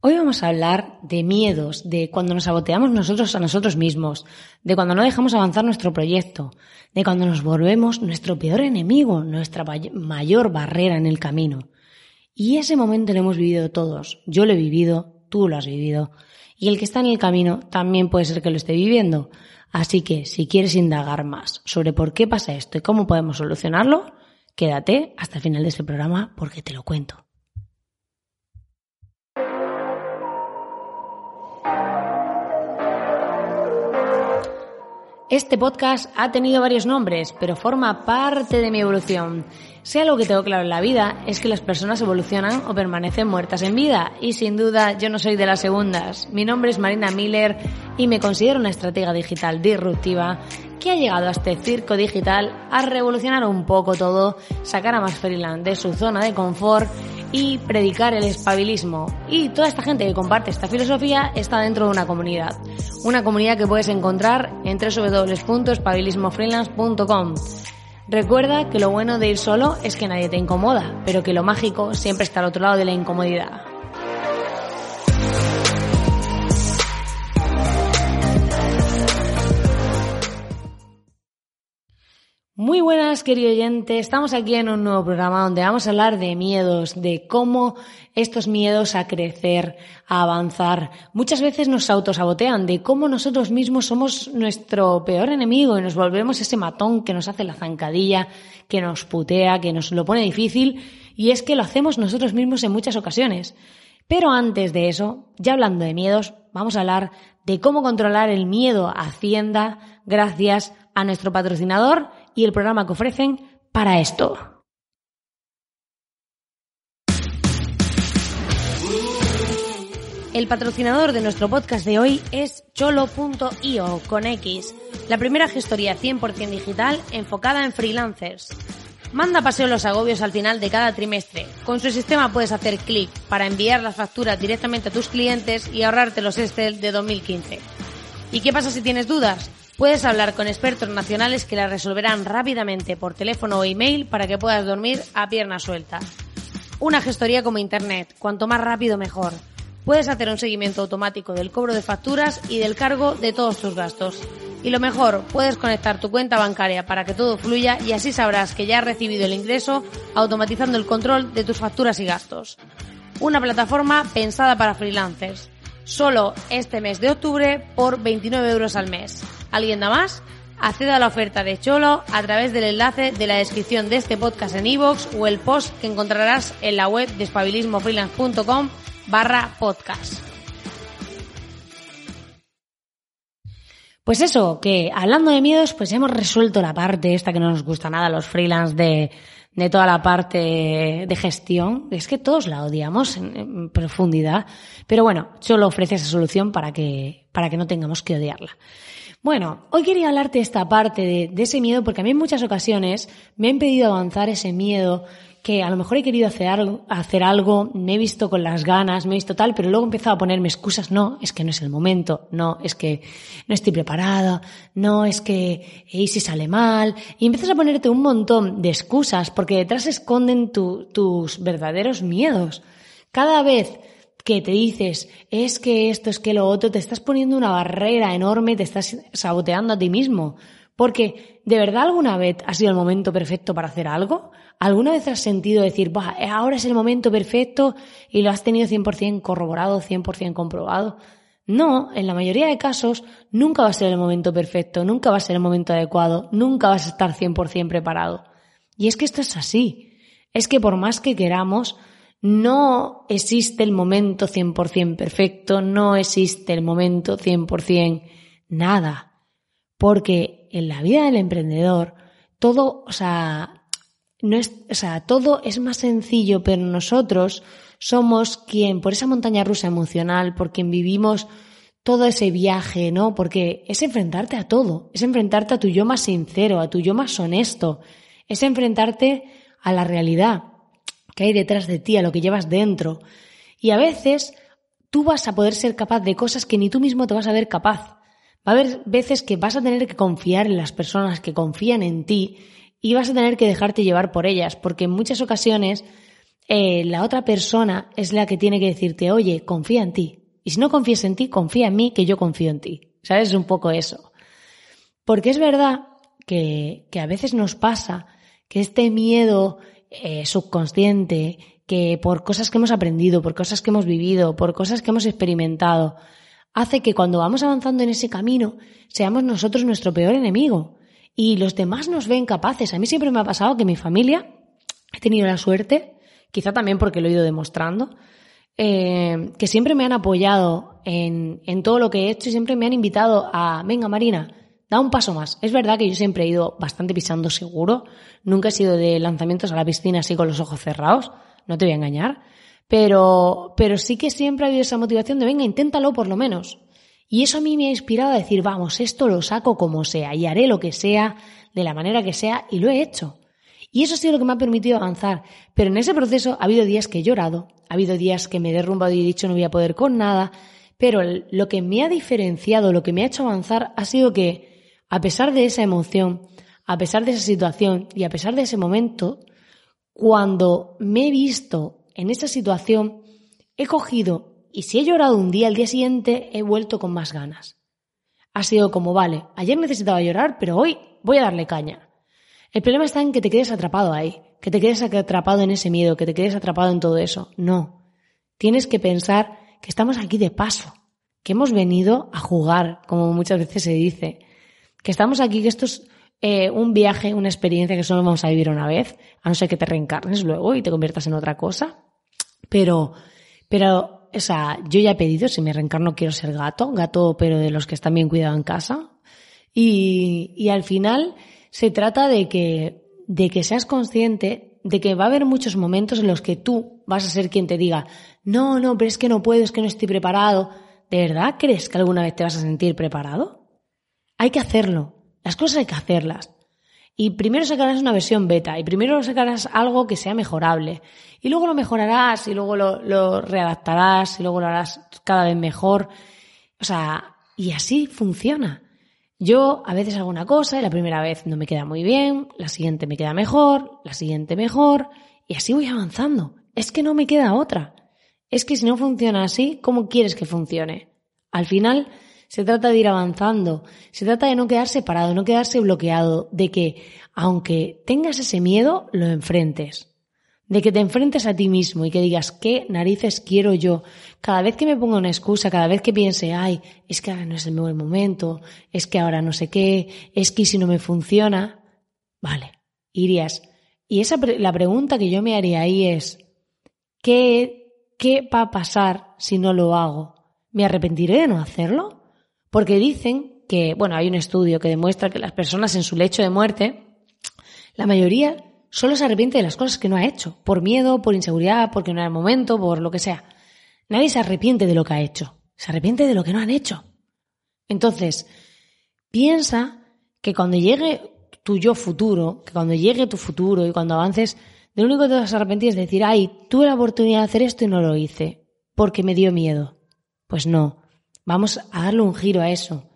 Hoy vamos a hablar de miedos, de cuando nos saboteamos nosotros a nosotros mismos, de cuando no dejamos avanzar nuestro proyecto, de cuando nos volvemos nuestro peor enemigo, nuestra mayor barrera en el camino. Y ese momento lo hemos vivido todos. Yo lo he vivido, tú lo has vivido. Y el que está en el camino también puede ser que lo esté viviendo. Así que si quieres indagar más sobre por qué pasa esto y cómo podemos solucionarlo, quédate hasta el final de este programa porque te lo cuento. Este podcast ha tenido varios nombres, pero forma parte de mi evolución. Sea lo que tengo claro en la vida, es que las personas evolucionan o permanecen muertas en vida, y sin duda yo no soy de las segundas. Mi nombre es Marina Miller y me considero una estratega digital disruptiva que ha llegado a este circo digital a revolucionar un poco todo, sacar a más freelance de su zona de confort y predicar el espabilismo. Y toda esta gente que comparte esta filosofía está dentro de una comunidad. Una comunidad que puedes encontrar en www.espabilismofreelance.com. Recuerda que lo bueno de ir solo es que nadie te incomoda, pero que lo mágico siempre está al otro lado de la incomodidad. Muy buenas, querido oyente. Estamos aquí en un nuevo programa donde vamos a hablar de miedos, de cómo estos miedos a crecer, a avanzar, muchas veces nos autosabotean, de cómo nosotros mismos somos nuestro peor enemigo y nos volvemos ese matón que nos hace la zancadilla, que nos putea, que nos lo pone difícil, y es que lo hacemos nosotros mismos en muchas ocasiones. Pero antes de eso, ya hablando de miedos, vamos a hablar de cómo controlar el miedo a Hacienda gracias a nuestro patrocinador y el programa que ofrecen para esto. El patrocinador de nuestro podcast de hoy es cholo.io con X, la primera gestoría 100% digital enfocada en freelancers. Manda paseo los agobios al final de cada trimestre. Con su sistema puedes hacer clic para enviar las facturas directamente a tus clientes y ahorrarte los Excel de 2015. ¿Y qué pasa si tienes dudas? Puedes hablar con expertos nacionales que la resolverán rápidamente por teléfono o email para que puedas dormir a pierna suelta. Una gestoría como Internet, cuanto más rápido mejor. Puedes hacer un seguimiento automático del cobro de facturas y del cargo de todos tus gastos. Y lo mejor, puedes conectar tu cuenta bancaria para que todo fluya y así sabrás que ya has recibido el ingreso automatizando el control de tus facturas y gastos. Una plataforma pensada para freelancers. Solo este mes de octubre por 29 euros al mes. ¿Alguien da más? Acceda a la oferta de Cholo a través del enlace de la descripción de este podcast en iVoox o el post que encontrarás en la web de espabilismofreelance.com barra podcast. Pues eso, que hablando de miedos, pues hemos resuelto la parte esta que no nos gusta nada, los freelance de, de toda la parte de gestión. Es que todos la odiamos en, en profundidad. Pero bueno, Cholo ofrece esa solución para que, para que no tengamos que odiarla. Bueno, hoy quería hablarte de esta parte de, ese miedo porque a mí en muchas ocasiones me ha impedido avanzar ese miedo que a lo mejor he querido hacer algo, hacer algo, me he visto con las ganas, me he visto tal, pero luego he empezado a ponerme excusas, no, es que no es el momento, no, es que no estoy preparada, no, es que y si sale mal, y empiezas a ponerte un montón de excusas porque detrás se esconden tus verdaderos miedos. Cada vez que te dices, es que esto, es que lo otro, te estás poniendo una barrera enorme, te estás saboteando a ti mismo. Porque, ¿de verdad alguna vez ha sido el momento perfecto para hacer algo? ¿Alguna vez has sentido decir, bah, ahora es el momento perfecto y lo has tenido 100% corroborado, 100% comprobado? No, en la mayoría de casos nunca va a ser el momento perfecto, nunca va a ser el momento adecuado, nunca vas a estar 100% preparado. Y es que esto es así. Es que por más que queramos, no existe el momento 100% perfecto, no existe el momento 100% nada. Porque en la vida del emprendedor, todo, o sea, no es, o sea, todo es más sencillo, pero nosotros somos quien, por esa montaña rusa emocional, por quien vivimos todo ese viaje, ¿no? Porque es enfrentarte a todo, es enfrentarte a tu yo más sincero, a tu yo más honesto, es enfrentarte a la realidad que hay detrás de ti, a lo que llevas dentro. Y a veces tú vas a poder ser capaz de cosas que ni tú mismo te vas a ver capaz. Va a haber veces que vas a tener que confiar en las personas que confían en ti y vas a tener que dejarte llevar por ellas, porque en muchas ocasiones eh, la otra persona es la que tiene que decirte, oye, confía en ti. Y si no confías en ti, confía en mí, que yo confío en ti. ¿Sabes? Es un poco eso. Porque es verdad que, que a veces nos pasa que este miedo eh, subconsciente, que por cosas que hemos aprendido, por cosas que hemos vivido, por cosas que hemos experimentado, hace que cuando vamos avanzando en ese camino seamos nosotros nuestro peor enemigo y los demás nos ven capaces. A mí siempre me ha pasado que mi familia, he tenido la suerte, quizá también porque lo he ido demostrando, eh, que siempre me han apoyado en, en todo lo que he hecho y siempre me han invitado a, venga Marina, da un paso más. Es verdad que yo siempre he ido bastante pisando seguro, nunca he sido de lanzamientos a la piscina así con los ojos cerrados, no te voy a engañar, pero, pero sí que siempre ha habido esa motivación de venga, inténtalo por lo menos. Y eso a mí me ha inspirado a decir, vamos, esto lo saco como sea y haré lo que sea, de la manera que sea, y lo he hecho. Y eso ha sido lo que me ha permitido avanzar. Pero en ese proceso ha habido días que he llorado, ha habido días que me he derrumbado y he dicho no voy a poder con nada, pero lo que me ha diferenciado, lo que me ha hecho avanzar ha sido que a pesar de esa emoción, a pesar de esa situación y a pesar de ese momento, cuando me he visto en esa situación, he cogido y si he llorado un día, al día siguiente he vuelto con más ganas. Ha sido como, vale, ayer necesitaba llorar, pero hoy voy a darle caña. El problema está en que te quedes atrapado ahí, que te quedes atrapado en ese miedo, que te quedes atrapado en todo eso. No. Tienes que pensar que estamos aquí de paso, que hemos venido a jugar, como muchas veces se dice, que estamos aquí, que esto es eh, un viaje, una experiencia que solo vamos a vivir una vez, a no ser que te reencarnes luego y te conviertas en otra cosa. Pero, pero, o sea, yo ya he pedido, si me reencarno quiero ser gato, gato pero de los que están bien cuidados en casa. Y, y al final se trata de que, de que seas consciente de que va a haber muchos momentos en los que tú vas a ser quien te diga, no, no, pero es que no puedo, es que no estoy preparado. ¿De verdad crees que alguna vez te vas a sentir preparado? Hay que hacerlo. Las cosas hay que hacerlas. Y primero sacarás una versión beta y primero sacarás algo que sea mejorable. Y luego lo mejorarás y luego lo, readaptarás y luego lo harás cada vez mejor. O sea, y así funciona. Yo a veces hago una cosa y la primera vez no me queda muy bien, la siguiente me queda mejor, la siguiente mejor, y así voy avanzando. Es que no me queda otra. Es que si no funciona así, ¿cómo quieres que funcione? Al final, se trata de ir avanzando, se trata de no quedarse parado, no quedarse bloqueado, de que aunque tengas ese miedo, lo enfrentes, de que te enfrentes a ti mismo y que digas, ¿qué narices quiero yo? Cada vez que me ponga una excusa, cada vez que piense, ay, es que ahora no es el buen momento, es que ahora no sé qué, es que si no me funciona, vale, irías. Y esa, la pregunta que yo me haría ahí es, ¿qué, ¿qué va a pasar si no lo hago? ¿Me arrepentiré de no hacerlo? Porque dicen que, bueno, hay un estudio que demuestra que las personas en su lecho de muerte, la mayoría solo se arrepiente de las cosas que no ha hecho, por miedo, por inseguridad, porque no era el momento, por lo que sea. Nadie se arrepiente de lo que ha hecho, se arrepiente de lo que no han hecho. Entonces, piensa que cuando llegue tu yo futuro, que cuando llegue tu futuro y cuando avances, de lo único que te vas a arrepentir es decir, ay, tuve la oportunidad de hacer esto y no lo hice, porque me dio miedo. Pues no, Vamos a darle un giro a eso.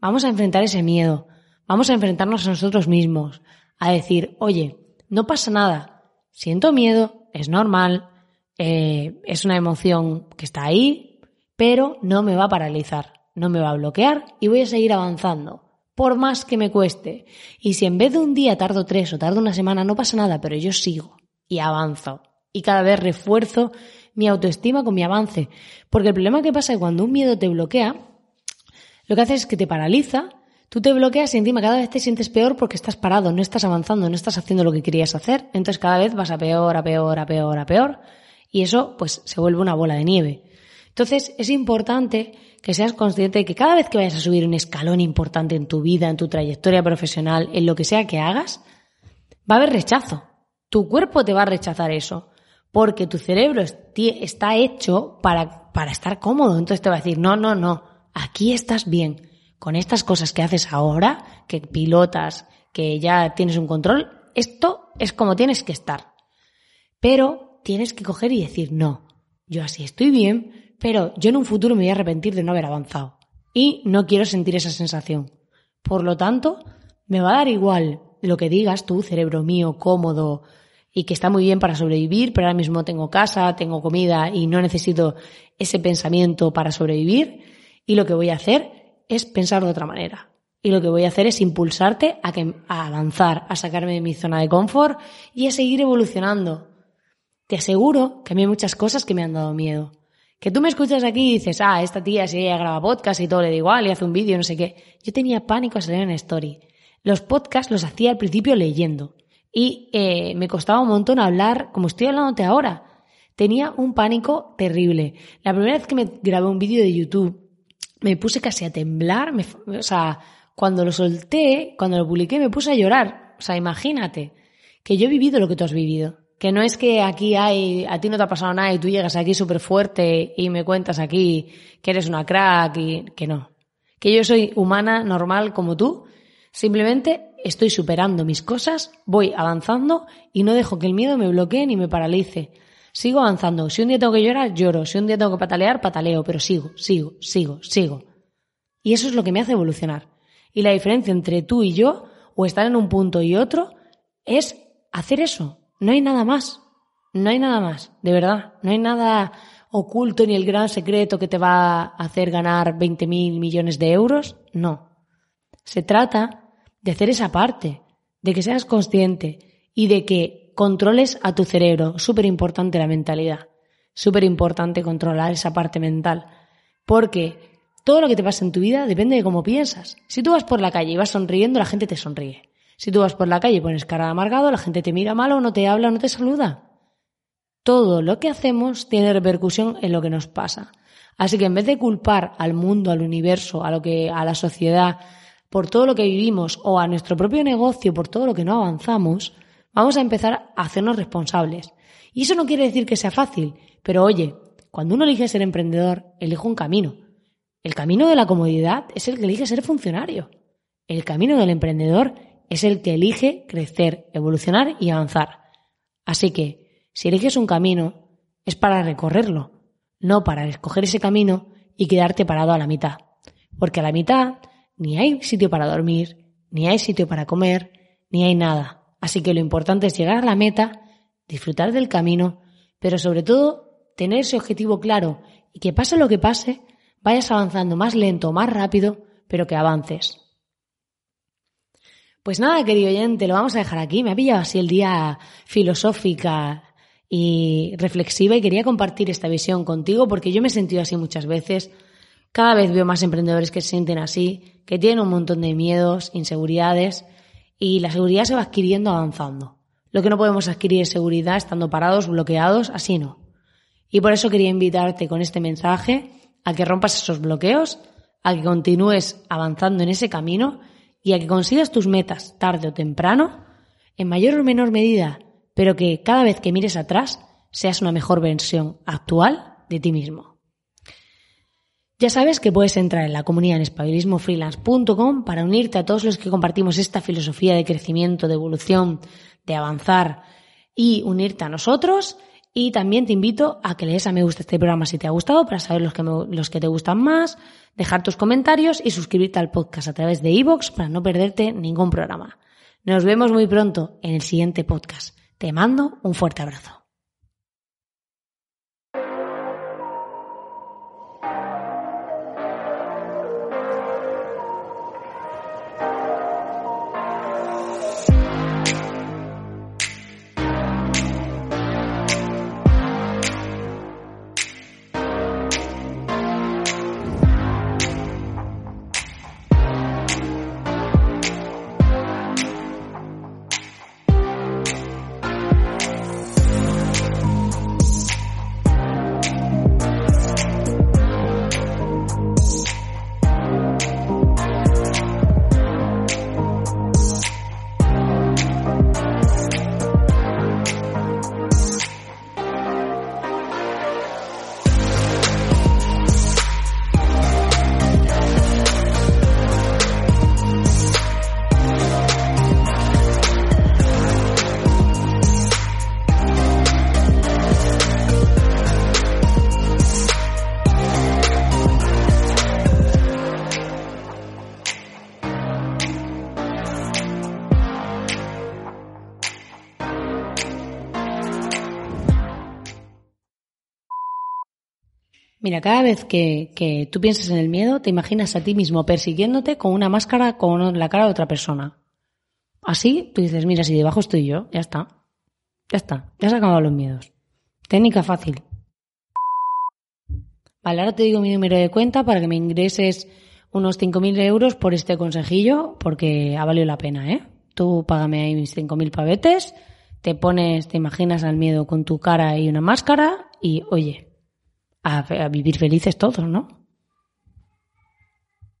Vamos a enfrentar ese miedo. Vamos a enfrentarnos a nosotros mismos. A decir, oye, no pasa nada. Siento miedo, es normal, eh, es una emoción que está ahí, pero no me va a paralizar, no me va a bloquear y voy a seguir avanzando, por más que me cueste. Y si en vez de un día tardo tres o tardo una semana, no pasa nada, pero yo sigo y avanzo. Y cada vez refuerzo mi autoestima con mi avance. Porque el problema que pasa es que cuando un miedo te bloquea, lo que hace es que te paraliza, tú te bloqueas y encima cada vez te sientes peor porque estás parado, no estás avanzando, no estás haciendo lo que querías hacer. Entonces cada vez vas a peor, a peor, a peor, a peor. Y eso pues se vuelve una bola de nieve. Entonces es importante que seas consciente de que cada vez que vayas a subir un escalón importante en tu vida, en tu trayectoria profesional, en lo que sea que hagas, va a haber rechazo. Tu cuerpo te va a rechazar eso. Porque tu cerebro está hecho para, estar cómodo. Entonces te va a decir, no, no, no, aquí estás bien. Con estas cosas que haces ahora, que pilotas, que ya tienes un control, esto es como tienes que estar. Pero tienes que coger y decir, no, yo así estoy bien, pero yo en un futuro me voy a arrepentir de no haber avanzado. Y no quiero sentir esa sensación. Por lo tanto, me va a dar igual lo que digas tú, cerebro mío, cómodo, y que está muy bien para sobrevivir, pero ahora mismo tengo casa, tengo comida y no necesito ese pensamiento para sobrevivir. Y lo que voy a hacer es pensar de otra manera. Y lo que voy a hacer es impulsarte a, que, a avanzar, a sacarme de mi zona de confort y a seguir evolucionando. Te aseguro que a mí hay muchas cosas que me han dado miedo. Que tú me escuchas aquí y dices, ah, esta tía si ella graba podcast y todo le da igual y hace un vídeo, no sé qué. Yo tenía pánico a salir en story. Los podcasts los hacía al principio leyendo y eh, me costaba un montón hablar como estoy hablándote ahora. Tenía un pánico terrible. La primera vez que me grabé un vídeo de YouTube, me puse casi a temblar. o sea, cuando lo solté, cuando lo publiqué, me puse a llorar. O sea, imagínate que yo he vivido lo que tú has vivido. Que no es que aquí hay, a ti no te ha pasado nada y tú llegas aquí súper fuerte y me cuentas aquí que eres una crack y que no. Que yo soy humana, normal como tú. Simplemente estoy superando mis cosas, voy avanzando y no dejo que el miedo me bloquee ni me paralice. Sigo avanzando. Si un día tengo que llorar, lloro. Si un día tengo que patalear, pataleo. Pero sigo, sigo, sigo, sigo. Y eso es lo que me hace evolucionar. Y la diferencia entre tú y yo, o estar en un punto y otro, es hacer eso. No hay nada más. No hay nada más. De verdad. No hay nada oculto ni el gran secreto que te va a hacer ganar 20 mil millones de euros. No. Se trata de hacer esa parte, de que seas consciente y de que controles a tu cerebro. Súper importante la mentalidad. Súper importante controlar esa parte mental. Porque todo lo que te pasa en tu vida depende de cómo piensas. Si tú vas por la calle y vas sonriendo, la gente te sonríe. Si tú vas por la calle y pones cara de amargado, la gente te mira mal o no te habla o no te saluda. Todo lo que hacemos tiene repercusión en lo que nos pasa. Así que en vez de culpar al mundo, al universo, a lo que, a la sociedad, por todo lo que vivimos o a nuestro propio negocio por todo lo que no avanzamos, vamos a empezar a hacernos responsables. Y eso no quiere decir que sea fácil, pero oye, cuando uno elige ser emprendedor, elige un camino. El camino de la comodidad es el que elige ser funcionario. El camino del emprendedor es el que elige crecer, evolucionar y avanzar. Así que, si eliges un camino, es para recorrerlo, no para escoger ese camino y quedarte parado a la mitad. Porque a la mitad ni hay sitio para dormir, ni hay sitio para comer, ni hay nada. Así que lo importante es llegar a la meta, disfrutar del camino, pero sobre todo tener ese objetivo claro y que pase lo que pase, vayas avanzando más lento, más rápido, pero que avances. Pues nada, querido oyente, lo vamos a dejar aquí. Me ha pillado así el día filosófica y reflexiva y quería compartir esta visión contigo porque yo me he sentido así muchas veces. Cada vez veo más emprendedores que se sienten así que tienen un montón de miedos, inseguridades y la seguridad se va adquiriendo avanzando. Lo que no podemos adquirir es seguridad estando parados, bloqueados, así no. Y por eso quería invitarte con este mensaje a que rompas esos bloqueos, a que continúes avanzando en ese camino y a que consigas tus metas tarde o temprano, en mayor o menor medida, pero que cada vez que mires atrás seas una mejor versión actual de ti mismo. Ya sabes que puedes entrar en la comunidad en espabilismofreelance.com para unirte a todos los que compartimos esta filosofía de crecimiento, de evolución, de avanzar y unirte a nosotros. Y también te invito a que lees a me gusta este programa si te ha gustado para saber los que, los que te gustan más, dejar tus comentarios y suscribirte al podcast a través de iVoox para no perderte ningún programa. Nos vemos muy pronto en el siguiente podcast. Te mando un fuerte abrazo. Mira, cada vez que, tú piensas en el miedo, te imaginas a ti mismo persiguiéndote con una máscara con la cara de otra persona. Así, tú dices, mira, si debajo estoy yo, ya está. Ya está, ya se han acabado los miedos. Técnica fácil. Vale, ahora te digo mi número de cuenta para que me ingreses unos 5.000 euros por este consejillo, porque ha valido la pena, ¿eh? Tú págame ahí mis 5.000 pavetes, te pones, te imaginas al miedo con tu cara y una máscara y, oye, a, vivir felices todos, ¿no?